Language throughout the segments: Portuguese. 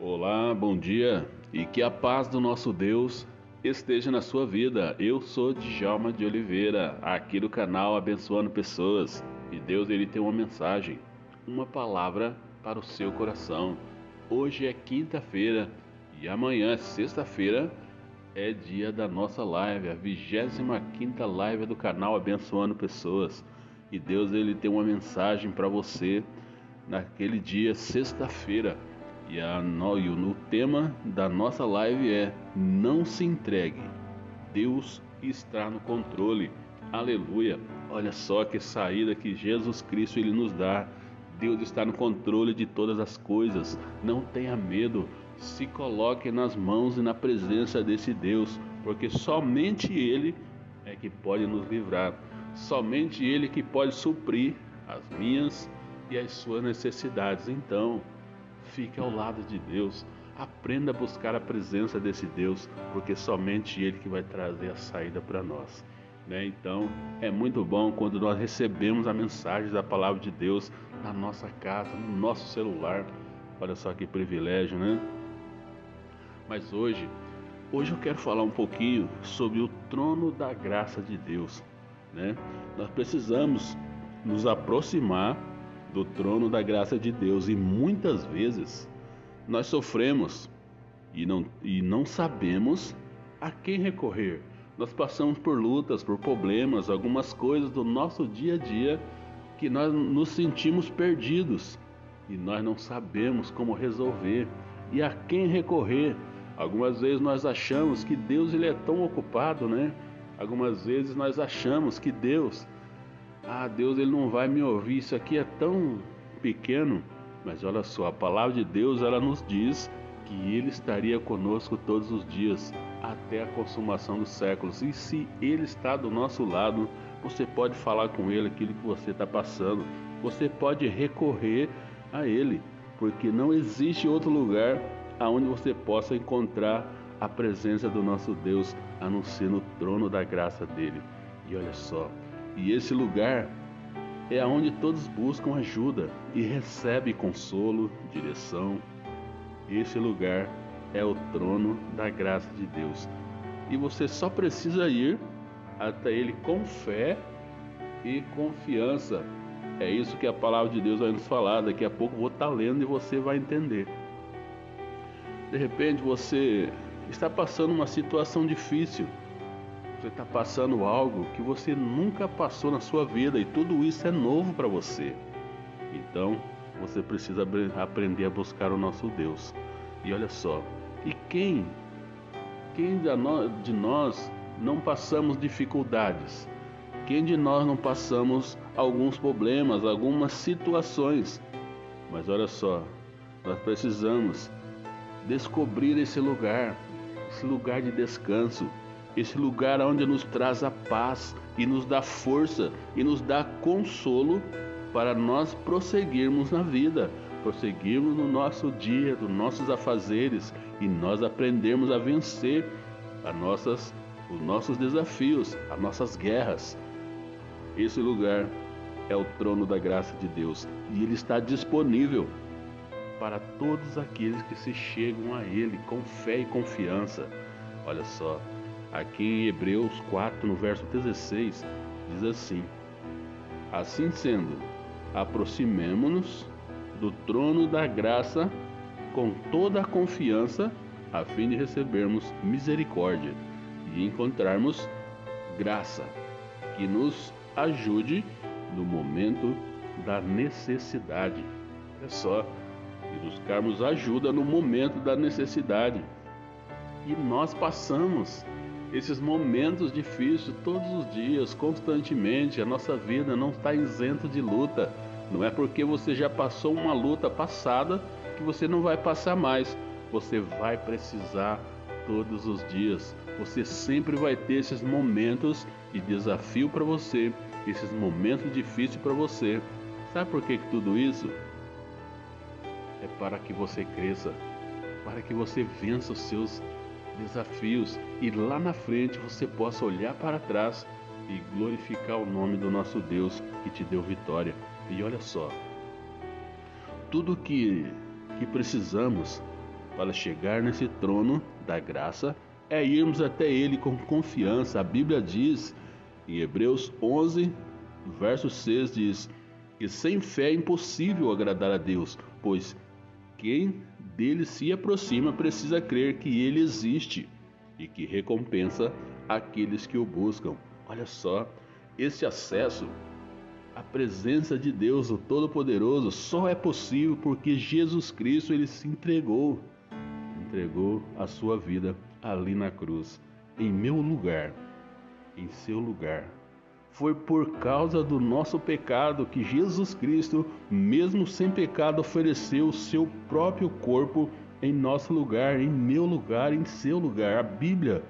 Olá, bom dia e que a paz do nosso Deus esteja na sua vida. Eu sou Djalma de Oliveira, aqui do canal Abençoando Pessoas e Deus ele tem uma mensagem, uma palavra para o seu coração. Hoje é quinta-feira e amanhã, sexta-feira, é dia da nossa live, a 25 live do canal Abençoando Pessoas. E Deus ele tem uma mensagem para você naquele dia, sexta-feira. E, a, no, o tema da nossa live é Não se entregue. Deus está no controle. Aleluia. Olha só que saída que Jesus Cristo ele nos dá. Deus está no controle de todas as coisas. Não tenha medo. Se coloque nas mãos e na presença desse Deus, porque somente Ele é que pode nos livrar. Somente Ele que pode suprir as minhas e as suas necessidades. Então, Fique ao lado de Deus. Aprenda a buscar a presença desse Deus, porque somente Ele que vai trazer a saída para nós. Né? Então é muito bom quando nós recebemos a mensagem da palavra de Deus na nossa casa, no nosso celular. Olha só que privilégio, né? Mas hoje, hoje eu quero falar um pouquinho sobre o trono da graça de Deus. Né? Nós precisamos nos aproximar do trono da graça de Deus e muitas vezes nós sofremos e não, e não sabemos a quem recorrer. Nós passamos por lutas, por problemas, algumas coisas do nosso dia a dia que nós nos sentimos perdidos e nós não sabemos como resolver e a quem recorrer. Algumas vezes nós achamos que Deus ele é tão ocupado, né? Algumas vezes nós achamos que Deus ah, Deus ele não vai me ouvir, isso aqui é tão pequeno. Mas olha só, a palavra de Deus ela nos diz que ele estaria conosco todos os dias até a consumação dos séculos. E se ele está do nosso lado, você pode falar com ele aquilo que você está passando. Você pode recorrer a ele, porque não existe outro lugar aonde você possa encontrar a presença do nosso Deus a não ser no trono da graça dele. E olha só, e esse lugar é aonde todos buscam ajuda e recebem consolo, direção. Esse lugar é o trono da graça de Deus. E você só precisa ir até ele com fé e confiança. É isso que a palavra de Deus vai nos falar. Daqui a pouco vou estar lendo e você vai entender. De repente você está passando uma situação difícil você está passando algo que você nunca passou na sua vida e tudo isso é novo para você. Então, você precisa aprender a buscar o nosso Deus. E olha só, e quem quem de nós não passamos dificuldades? Quem de nós não passamos alguns problemas, algumas situações? Mas olha só, nós precisamos descobrir esse lugar, esse lugar de descanso, esse lugar onde nos traz a paz e nos dá força e nos dá consolo para nós prosseguirmos na vida, prosseguirmos no nosso dia, nos nossos afazeres e nós aprendermos a vencer as nossas, os nossos desafios, as nossas guerras. Esse lugar é o trono da graça de Deus e ele está disponível para todos aqueles que se chegam a ele com fé e confiança. Olha só, Aqui em Hebreus 4, no verso 16, diz assim: Assim sendo, aproximemo-nos do trono da graça com toda a confiança, a fim de recebermos misericórdia e encontrarmos graça que nos ajude no momento da necessidade. É só e buscarmos ajuda no momento da necessidade. E nós passamos esses momentos difíceis todos os dias, constantemente. A nossa vida não está isenta de luta. Não é porque você já passou uma luta passada que você não vai passar mais. Você vai precisar todos os dias. Você sempre vai ter esses momentos de desafio para você, esses momentos difíceis para você. Sabe por que, que tudo isso? É para que você cresça, para que você vença os seus desafios e lá na frente você possa olhar para trás e glorificar o nome do nosso Deus que te deu vitória. E olha só, tudo que, que precisamos para chegar nesse trono da graça é irmos até Ele com confiança. A Bíblia diz em Hebreus 11, verso 6 diz que sem fé é impossível agradar a Deus, pois quem dele se aproxima precisa crer que ele existe e que recompensa aqueles que o buscam. Olha só, esse acesso à presença de Deus, o Todo-Poderoso, só é possível porque Jesus Cristo ele se entregou, entregou a sua vida ali na cruz, em meu lugar, em seu lugar. Foi por causa do nosso pecado que Jesus Cristo, mesmo sem pecado, ofereceu o seu próprio corpo em nosso lugar, em meu lugar, em seu lugar. A Bíblia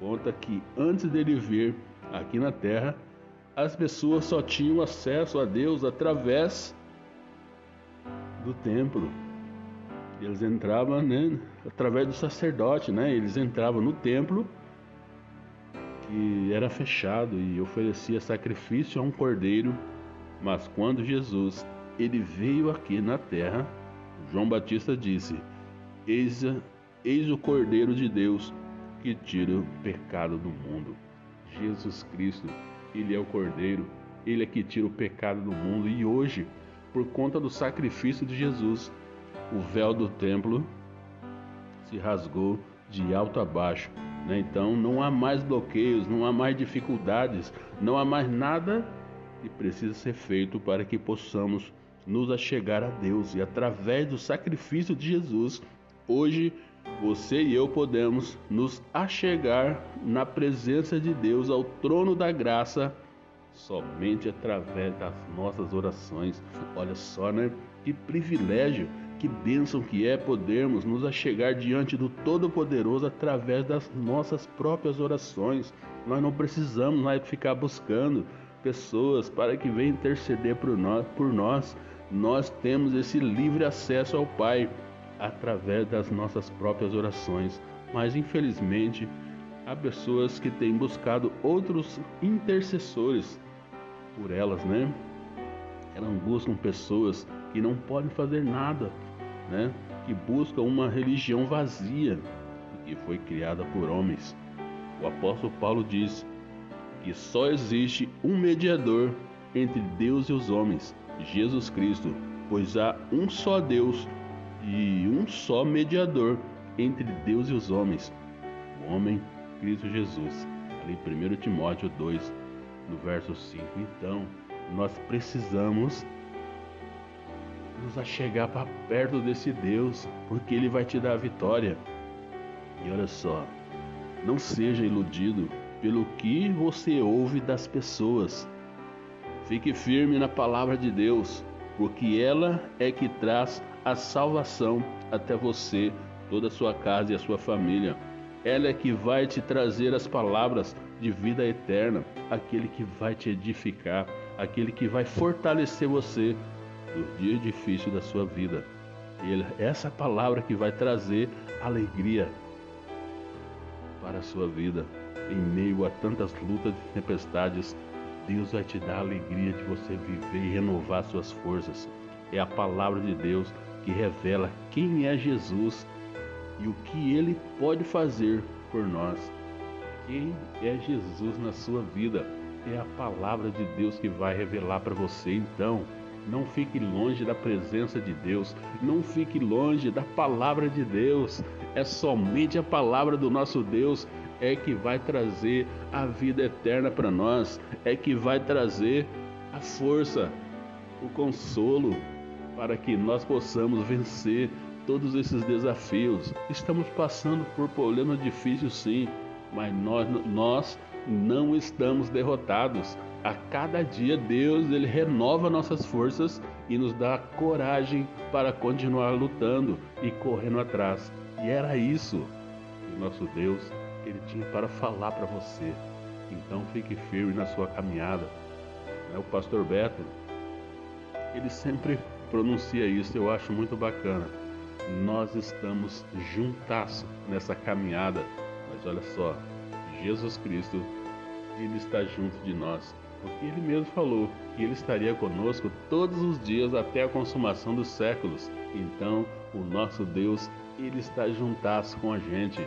conta que antes dele vir aqui na terra, as pessoas só tinham acesso a Deus através do templo. Eles entravam né, através do sacerdote, né? Eles entravam no templo que era fechado e oferecia sacrifício a um cordeiro. Mas quando Jesus ele veio aqui na terra, João Batista disse: Eis, eis o Cordeiro de Deus que tira o pecado do mundo. Jesus Cristo, ele é o Cordeiro, ele é que tira o pecado do mundo e hoje, por conta do sacrifício de Jesus, o véu do templo se rasgou de alto a baixo. Né? Então não há mais bloqueios, não há mais dificuldades, não há mais nada que precisa ser feito para que possamos nos achegar a Deus. E através do sacrifício de Jesus, hoje você e eu podemos nos achegar na presença de Deus, ao trono da graça, somente através das nossas orações. Olha só, né? Que privilégio que bênção que é podermos nos achegar diante do Todo-Poderoso através das nossas próprias orações. Nós não precisamos mais ficar buscando pessoas para que venham interceder por nós, por nós. Nós temos esse livre acesso ao Pai através das nossas próprias orações. Mas infelizmente, há pessoas que têm buscado outros intercessores por elas, né? Elas buscam pessoas que não podem fazer nada né, que busca uma religião vazia que foi criada por homens. O apóstolo Paulo diz que só existe um mediador entre Deus e os homens, Jesus Cristo, pois há um só Deus e um só mediador entre Deus e os homens, o homem Cristo Jesus. Ali 1 Timóteo 2, no verso 5. Então, nós precisamos nos achegar para perto desse Deus, porque Ele vai te dar a vitória. E olha só, não seja iludido pelo que você ouve das pessoas. Fique firme na palavra de Deus, porque ela é que traz a salvação até você, toda a sua casa e a sua família. Ela é que vai te trazer as palavras de vida eterna, aquele que vai te edificar, aquele que vai fortalecer você do dia difícil da sua vida. E essa palavra que vai trazer alegria para a sua vida. Em meio a tantas lutas e tempestades, Deus vai te dar a alegria de você viver e renovar suas forças. É a palavra de Deus que revela quem é Jesus e o que ele pode fazer por nós. Quem é Jesus na sua vida? É a palavra de Deus que vai revelar para você. Então, não fique longe da presença de Deus. Não fique longe da palavra de Deus. É somente a palavra do nosso Deus é que vai trazer a vida eterna para nós, é que vai trazer a força, o consolo para que nós possamos vencer todos esses desafios. Estamos passando por problemas difíceis sim, mas nós, nós não estamos derrotados. A cada dia Deus ele renova nossas forças e nos dá coragem para continuar lutando e correndo atrás. E era isso que nosso Deus ele tinha para falar para você. Então fique firme na sua caminhada. É o pastor Beto, ele sempre pronuncia isso, eu acho muito bacana. Nós estamos juntas nessa caminhada, mas olha só, Jesus Cristo, ele está junto de nós porque ele mesmo falou que ele estaria conosco todos os dias até a consumação dos séculos. Então, o nosso Deus, ele está juntasso com a gente.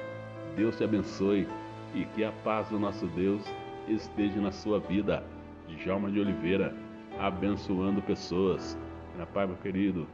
Deus te abençoe e que a paz do nosso Deus esteja na sua vida. Djalma de Oliveira, abençoando pessoas. Na paz, meu querido.